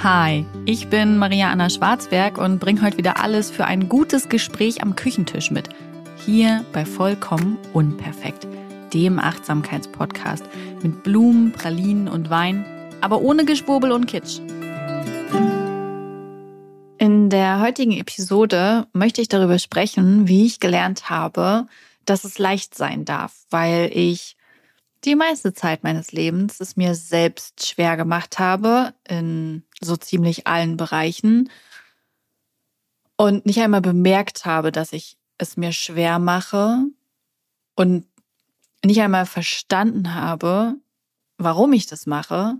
Hi, ich bin Maria Anna Schwarzberg und bringe heute wieder alles für ein gutes Gespräch am Küchentisch mit. Hier bei Vollkommen Unperfekt, dem Achtsamkeitspodcast mit Blumen, Pralinen und Wein, aber ohne Geschwurbel und Kitsch. In der heutigen Episode möchte ich darüber sprechen, wie ich gelernt habe, dass es leicht sein darf, weil ich die meiste Zeit meines Lebens es mir selbst schwer gemacht habe, in so ziemlich allen Bereichen. Und nicht einmal bemerkt habe, dass ich es mir schwer mache und nicht einmal verstanden habe, warum ich das mache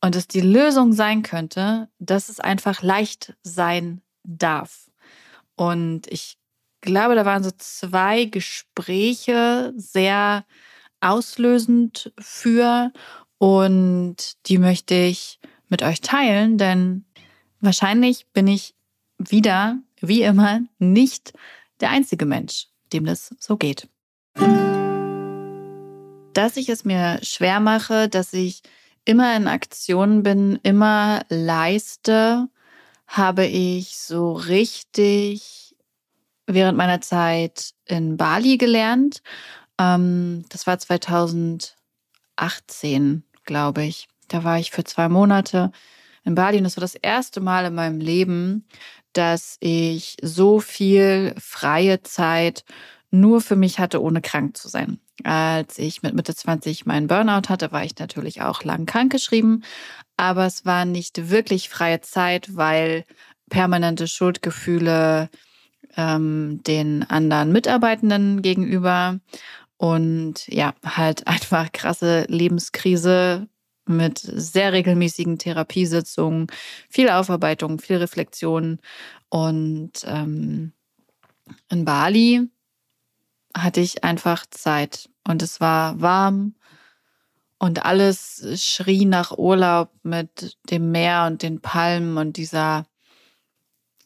und es die Lösung sein könnte, dass es einfach leicht sein darf. Und ich glaube, da waren so zwei Gespräche sehr auslösend für und die möchte ich mit euch teilen, denn wahrscheinlich bin ich wieder, wie immer, nicht der einzige Mensch, dem das so geht. Dass ich es mir schwer mache, dass ich immer in Aktion bin, immer leiste, habe ich so richtig während meiner Zeit in Bali gelernt ähm, das war 2018, glaube ich. Da war ich für zwei Monate in Bali und das war das erste Mal in meinem Leben, dass ich so viel freie Zeit nur für mich hatte, ohne krank zu sein. Als ich mit Mitte 20 meinen Burnout hatte, war ich natürlich auch lang krankgeschrieben, aber es war nicht wirklich freie Zeit, weil permanente Schuldgefühle ähm, den anderen Mitarbeitenden gegenüber und ja, halt einfach krasse Lebenskrise mit sehr regelmäßigen Therapiesitzungen, viel Aufarbeitung, viel Reflexion. Und ähm, in Bali hatte ich einfach Zeit. Und es war warm. Und alles schrie nach Urlaub mit dem Meer und den Palmen und dieser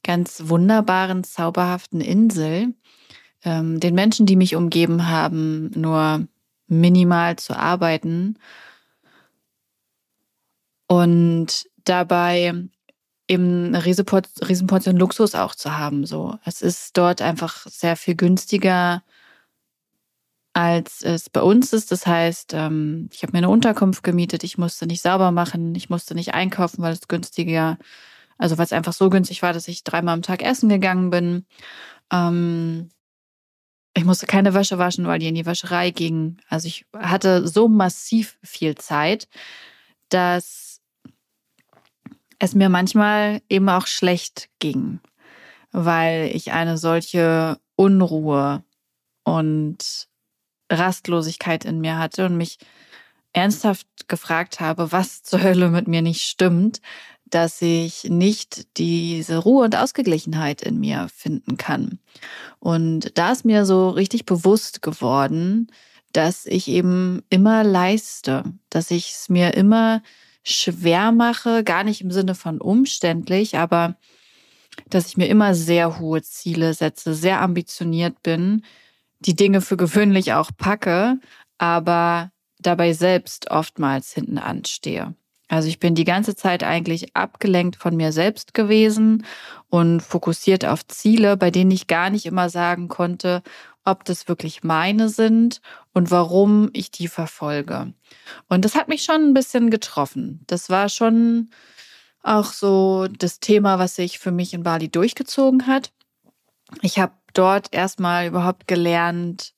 ganz wunderbaren, zauberhaften Insel ähm, den Menschen, die mich umgeben haben, nur minimal zu arbeiten und dabei eben eine Riesenportion Luxus auch zu haben. So, es ist dort einfach sehr viel günstiger als es bei uns ist. Das heißt, ähm, ich habe mir eine Unterkunft gemietet, ich musste nicht sauber machen, ich musste nicht einkaufen, weil es günstiger, also weil es einfach so günstig war, dass ich dreimal am Tag essen gegangen bin. Ich musste keine Wäsche waschen, weil die in die Wäscherei ging. Also ich hatte so massiv viel Zeit, dass es mir manchmal eben auch schlecht ging, weil ich eine solche Unruhe und Rastlosigkeit in mir hatte und mich ernsthaft gefragt habe, was zur Hölle mit mir nicht stimmt, dass ich nicht diese Ruhe und Ausgeglichenheit in mir finden kann. Und da ist mir so richtig bewusst geworden, dass ich eben immer leiste, dass ich es mir immer schwer mache, gar nicht im Sinne von umständlich, aber dass ich mir immer sehr hohe Ziele setze, sehr ambitioniert bin, die Dinge für gewöhnlich auch packe, aber dabei selbst oftmals hinten anstehe. Also ich bin die ganze Zeit eigentlich abgelenkt von mir selbst gewesen und fokussiert auf Ziele, bei denen ich gar nicht immer sagen konnte, ob das wirklich meine sind und warum ich die verfolge. Und das hat mich schon ein bisschen getroffen. Das war schon auch so das Thema, was sich für mich in Bali durchgezogen hat. Ich habe dort erstmal überhaupt gelernt,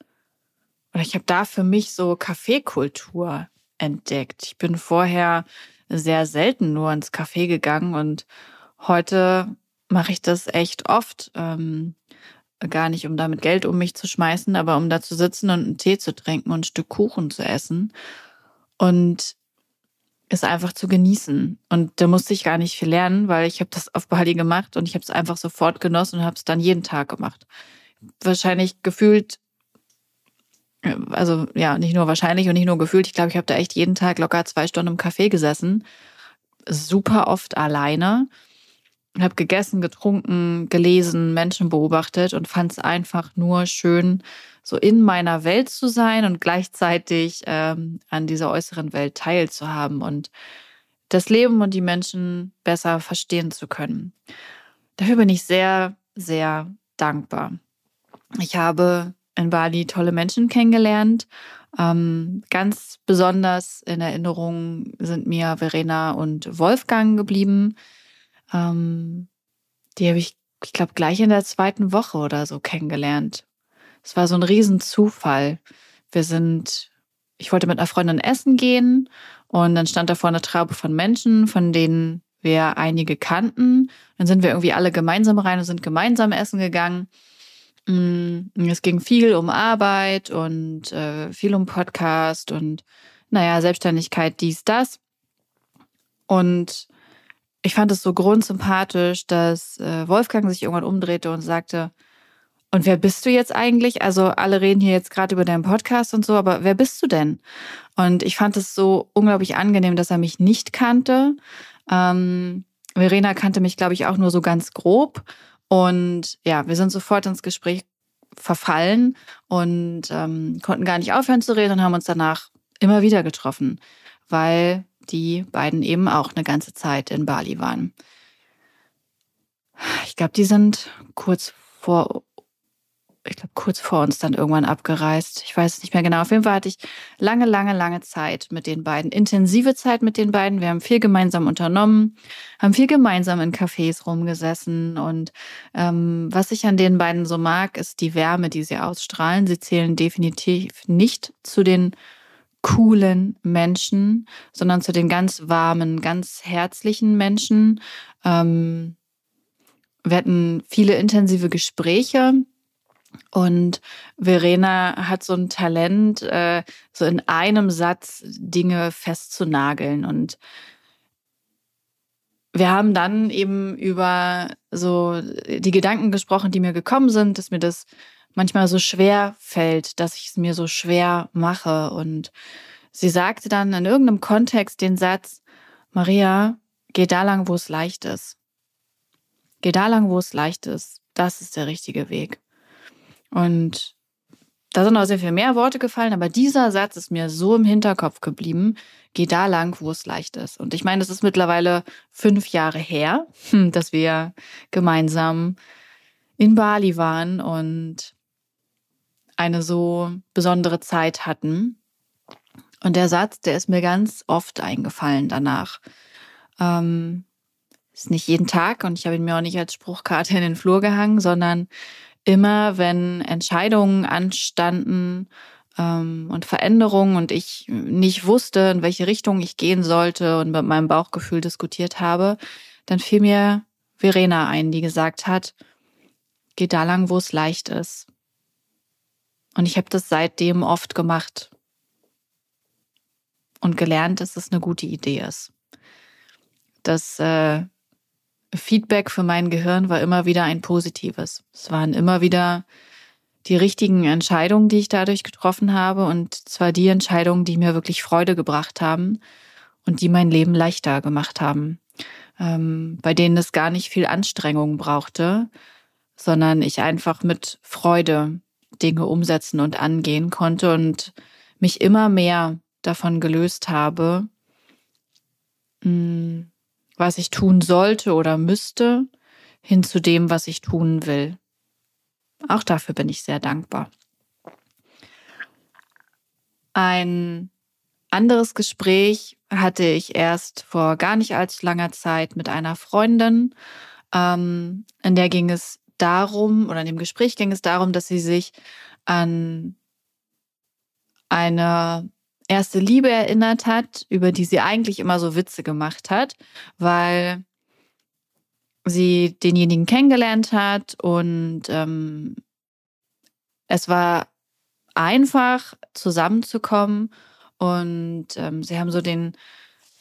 oder ich habe da für mich so Kaffeekultur entdeckt. Ich bin vorher sehr selten nur ins Café gegangen und heute mache ich das echt oft. Ähm, gar nicht, um damit Geld um mich zu schmeißen, aber um da zu sitzen und einen Tee zu trinken und ein Stück Kuchen zu essen und es einfach zu genießen. Und da musste ich gar nicht viel lernen, weil ich habe das auf Bali gemacht und ich habe es einfach sofort genossen und habe es dann jeden Tag gemacht. Wahrscheinlich gefühlt also ja, nicht nur wahrscheinlich und nicht nur gefühlt. Ich glaube, ich habe da echt jeden Tag locker zwei Stunden im Café gesessen. Super oft alleine. Habe gegessen, getrunken, gelesen, Menschen beobachtet und fand es einfach nur schön, so in meiner Welt zu sein und gleichzeitig ähm, an dieser äußeren Welt teilzuhaben. Und das Leben und die Menschen besser verstehen zu können. Dafür bin ich sehr, sehr dankbar. Ich habe in Bali tolle Menschen kennengelernt. Ähm, ganz besonders in Erinnerung sind mir Verena und Wolfgang geblieben. Ähm, die habe ich, ich glaube, gleich in der zweiten Woche oder so kennengelernt. Es war so ein Riesenzufall. Wir sind, ich wollte mit einer Freundin essen gehen und dann stand da vor eine Traube von Menschen, von denen wir einige kannten. Dann sind wir irgendwie alle gemeinsam rein und sind gemeinsam essen gegangen. Mm, es ging viel um Arbeit und äh, viel um Podcast und naja, Selbstständigkeit, dies, das. Und ich fand es so grundsympathisch, dass äh, Wolfgang sich irgendwann umdrehte und sagte, und wer bist du jetzt eigentlich? Also alle reden hier jetzt gerade über deinen Podcast und so, aber wer bist du denn? Und ich fand es so unglaublich angenehm, dass er mich nicht kannte. Ähm, Verena kannte mich, glaube ich, auch nur so ganz grob. Und ja, wir sind sofort ins Gespräch verfallen und ähm, konnten gar nicht aufhören zu reden und haben uns danach immer wieder getroffen, weil die beiden eben auch eine ganze Zeit in Bali waren. Ich glaube, die sind kurz vor ich glaube, kurz vor uns dann irgendwann abgereist. Ich weiß es nicht mehr genau. Auf jeden Fall hatte ich lange, lange, lange Zeit mit den beiden, intensive Zeit mit den beiden. Wir haben viel gemeinsam unternommen, haben viel gemeinsam in Cafés rumgesessen. Und ähm, was ich an den beiden so mag, ist die Wärme, die sie ausstrahlen. Sie zählen definitiv nicht zu den coolen Menschen, sondern zu den ganz warmen, ganz herzlichen Menschen. Ähm, wir hatten viele intensive Gespräche und Verena hat so ein Talent, äh, so in einem Satz Dinge festzunageln. Und wir haben dann eben über so die Gedanken gesprochen, die mir gekommen sind, dass mir das manchmal so schwer fällt, dass ich es mir so schwer mache. Und sie sagte dann in irgendeinem Kontext den Satz, Maria, geh da lang, wo es leicht ist. Geh da lang, wo es leicht ist. Das ist der richtige Weg. Und da sind auch sehr viel mehr Worte gefallen, aber dieser Satz ist mir so im Hinterkopf geblieben. Geh da lang, wo es leicht ist. Und ich meine, es ist mittlerweile fünf Jahre her, hm, dass wir gemeinsam in Bali waren und eine so besondere Zeit hatten. Und der Satz, der ist mir ganz oft eingefallen danach. Ähm, ist nicht jeden Tag und ich habe ihn mir auch nicht als Spruchkarte in den Flur gehangen, sondern immer, wenn Entscheidungen anstanden ähm, und Veränderungen und ich nicht wusste, in welche Richtung ich gehen sollte und mit meinem Bauchgefühl diskutiert habe, dann fiel mir Verena ein, die gesagt hat, geh da lang, wo es leicht ist. Und ich habe das seitdem oft gemacht und gelernt, dass es eine gute Idee ist. Dass äh, Feedback für mein Gehirn war immer wieder ein positives. Es waren immer wieder die richtigen Entscheidungen, die ich dadurch getroffen habe und zwar die Entscheidungen, die mir wirklich Freude gebracht haben und die mein Leben leichter gemacht haben, ähm, bei denen es gar nicht viel Anstrengung brauchte, sondern ich einfach mit Freude Dinge umsetzen und angehen konnte und mich immer mehr davon gelöst habe, mh, mm, was ich tun sollte oder müsste, hin zu dem, was ich tun will. Auch dafür bin ich sehr dankbar. Ein anderes Gespräch hatte ich erst vor gar nicht allzu langer Zeit mit einer Freundin. Ähm, in der ging es darum, oder in dem Gespräch ging es darum, dass sie sich an eine erste Liebe erinnert hat, über die sie eigentlich immer so Witze gemacht hat, weil sie denjenigen kennengelernt hat und ähm, es war einfach zusammenzukommen und ähm, sie haben so den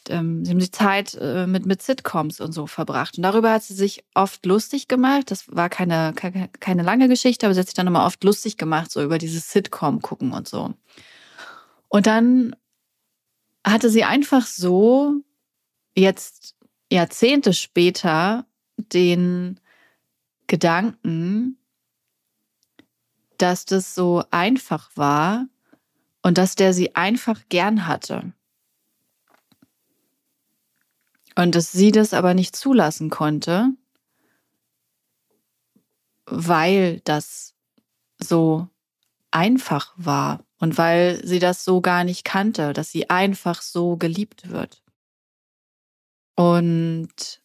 ähm, sie haben die Zeit äh, mit, mit Sitcoms und so verbracht. Und darüber hat sie sich oft lustig gemacht. Das war keine, keine, keine lange Geschichte, aber sie hat sich dann immer oft lustig gemacht, so über dieses Sitcom gucken und so. Und dann hatte sie einfach so jetzt Jahrzehnte später den Gedanken, dass das so einfach war und dass der sie einfach gern hatte. Und dass sie das aber nicht zulassen konnte, weil das so einfach war und weil sie das so gar nicht kannte, dass sie einfach so geliebt wird. Und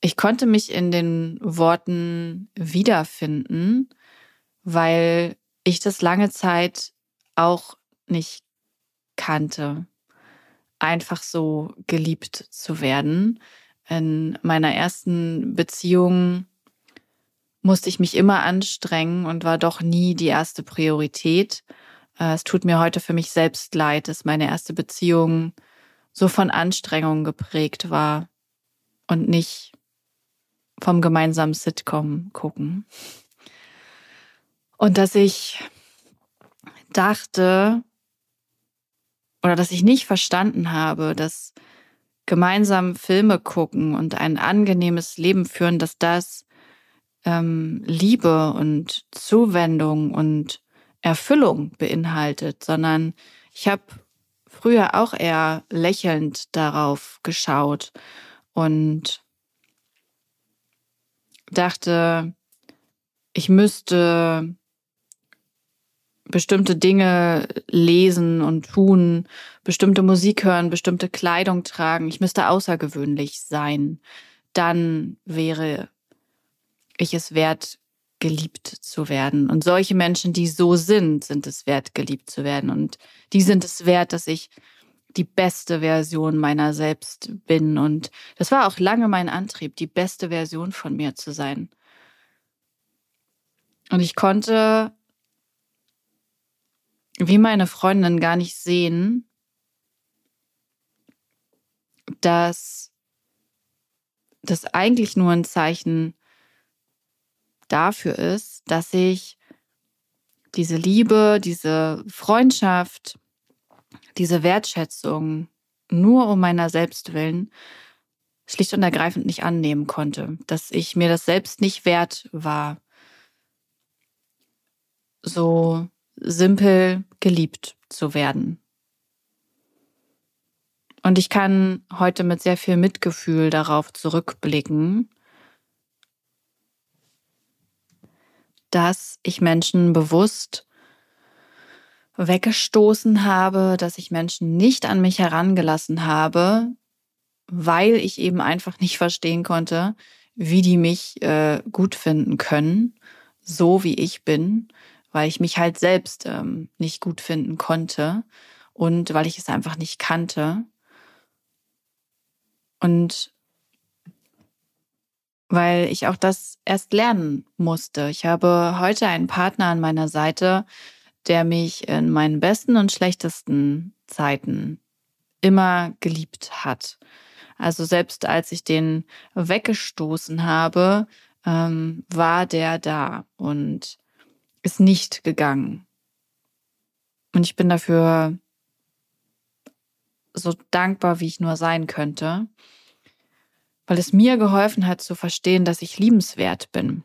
ich konnte mich in den Worten wiederfinden, weil ich das lange Zeit auch nicht kannte, einfach so geliebt zu werden. In meiner ersten Beziehung musste ich mich immer anstrengen und war doch nie die erste Priorität. Äh, es tut mir heute für mich selbst leid, dass meine erste Beziehung so von Anstrengungen geprägt war und nicht vom gemeinsamen Sitcom gucken. Und dass ich dachte oder dass ich nicht verstanden habe, dass gemeinsam Filme gucken und ein angenehmes Leben führen, dass das ähm, Liebe und Zuwendung und Erfüllung beinhaltet, sondern ich habe früher auch eher lächelnd darauf geschaut und dachte, ich müsste bestimmte Dinge lesen und tun, bestimmte Musik hören, bestimmte Kleidung tragen. Ich müsste außergewöhnlich sein. Dann wäre ich es wert, geliebt zu werden. Und solche Menschen, die so sind, sind es wert, geliebt zu werden. Und die sind es wert, dass ich die beste Version meiner selbst bin. Und das war auch lange mein Antrieb, die beste Version von mir zu sein. Und ich konnte, wie meine Freundin, gar nicht sehen, dass das eigentlich nur ein Zeichen dafür ist, dass ich diese Liebe, diese Freundschaft, diese Wertschätzung nur um meiner selbst willen schlicht und ergreifend nicht annehmen konnte, dass ich mir das selbst nicht wert war, so simpel geliebt zu werden. Und ich kann heute mit sehr viel Mitgefühl darauf zurückblicken, dass ich Menschen bewusst weggestoßen habe, dass ich Menschen nicht an mich herangelassen habe, weil ich eben einfach nicht verstehen konnte, wie die mich äh, gut finden können, so wie ich bin, weil ich mich halt selbst ähm, nicht gut finden konnte und weil ich es einfach nicht kannte. Und weil ich auch das erst lernen musste. Ich habe heute einen Partner an meiner Seite, der mich in meinen besten und schlechtesten Zeiten immer geliebt hat. Also selbst als ich den weggestoßen habe, ähm, war der da und ist nicht gegangen. Und ich bin dafür so dankbar, wie ich nur sein könnte weil es mir geholfen hat zu verstehen, dass ich liebenswert bin.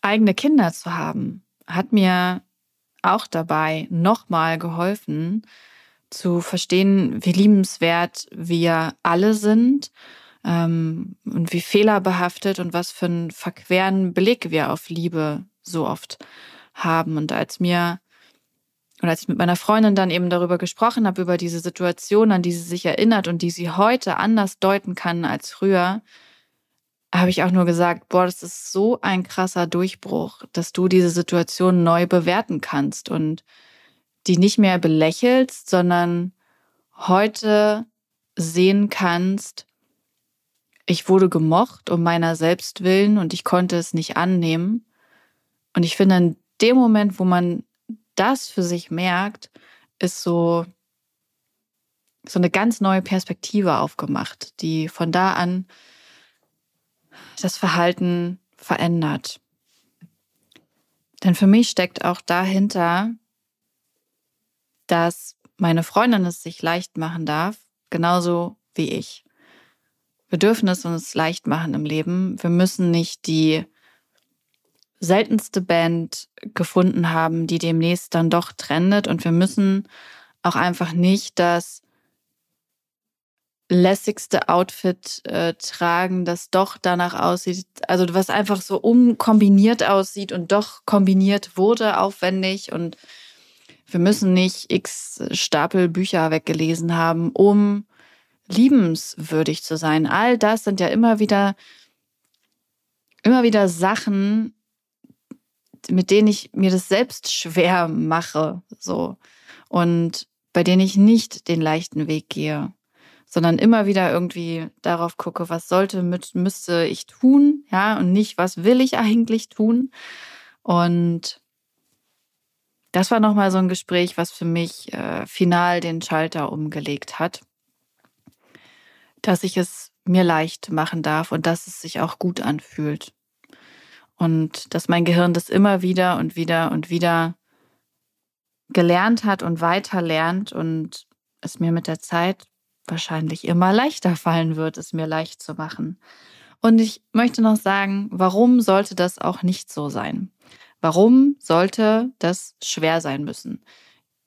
Eigene Kinder zu haben, hat mir auch dabei nochmal geholfen, zu verstehen, wie liebenswert wir alle sind ähm, und wie fehlerbehaftet und was für einen verqueren Blick wir auf Liebe so oft haben. Und als mir und als ich mit meiner Freundin dann eben darüber gesprochen habe, über diese Situation, an die sie sich erinnert und die sie heute anders deuten kann als früher, habe ich auch nur gesagt, boah, das ist so ein krasser Durchbruch, dass du diese Situation neu bewerten kannst und die nicht mehr belächelst, sondern heute sehen kannst, ich wurde gemocht um meiner selbst willen und ich konnte es nicht annehmen. Und ich finde, in dem Moment, wo man das für sich merkt, ist so, so eine ganz neue Perspektive aufgemacht, die von da an das Verhalten verändert. Denn für mich steckt auch dahinter, dass meine Freundin es sich leicht machen darf, genauso wie ich. Wir dürfen es uns leicht machen im Leben. Wir müssen nicht die seltenste Band gefunden haben, die demnächst dann doch trendet. Und wir müssen auch einfach nicht das lässigste Outfit äh, tragen, das doch danach aussieht, also was einfach so umkombiniert aussieht und doch kombiniert wurde aufwendig und wir müssen nicht x Stapel Bücher weggelesen haben, um liebenswürdig zu sein. All das sind ja immer wieder immer wieder Sachen, mit denen ich mir das selbst schwer mache, so und bei denen ich nicht den leichten Weg gehe sondern immer wieder irgendwie darauf gucke, was sollte, mit, müsste ich tun, ja, und nicht, was will ich eigentlich tun. Und das war nochmal so ein Gespräch, was für mich äh, final den Schalter umgelegt hat, dass ich es mir leicht machen darf und dass es sich auch gut anfühlt. Und dass mein Gehirn das immer wieder und wieder und wieder gelernt hat und weiter lernt und es mir mit der Zeit wahrscheinlich immer leichter fallen wird, es mir leicht zu machen. Und ich möchte noch sagen, warum sollte das auch nicht so sein? Warum sollte das schwer sein müssen?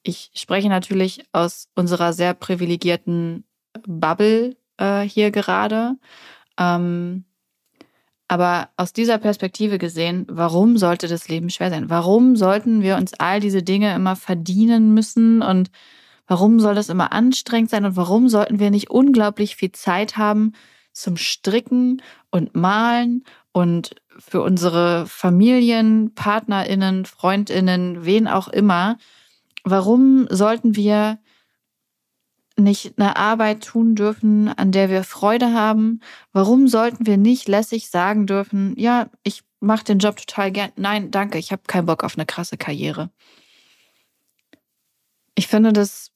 Ich spreche natürlich aus unserer sehr privilegierten Bubble äh, hier gerade. Ähm, aber aus dieser Perspektive gesehen, warum sollte das Leben schwer sein? Warum sollten wir uns all diese Dinge immer verdienen müssen und Warum soll das immer anstrengend sein und warum sollten wir nicht unglaublich viel Zeit haben zum Stricken und Malen und für unsere Familien, Partnerinnen, Freundinnen, wen auch immer? Warum sollten wir nicht eine Arbeit tun dürfen, an der wir Freude haben? Warum sollten wir nicht lässig sagen dürfen, ja, ich mache den Job total gern. Nein, danke, ich habe keinen Bock auf eine krasse Karriere. Ich finde das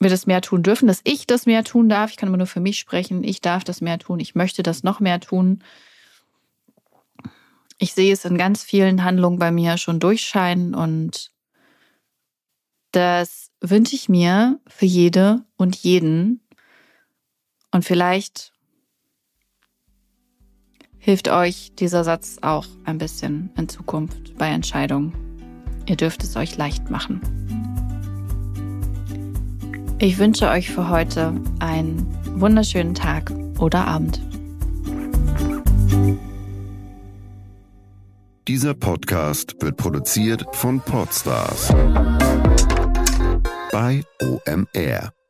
wir das mehr tun dürfen, dass ich das mehr tun darf. Ich kann immer nur für mich sprechen. Ich darf das mehr tun. Ich möchte das noch mehr tun. Ich sehe es in ganz vielen Handlungen bei mir schon durchscheinen und das wünsche ich mir für jede und jeden. Und vielleicht hilft euch dieser Satz auch ein bisschen in Zukunft bei Entscheidungen. Ihr dürft es euch leicht machen. Ich wünsche euch für heute einen wunderschönen Tag oder Abend. Dieser Podcast wird produziert von Podstars bei OMR.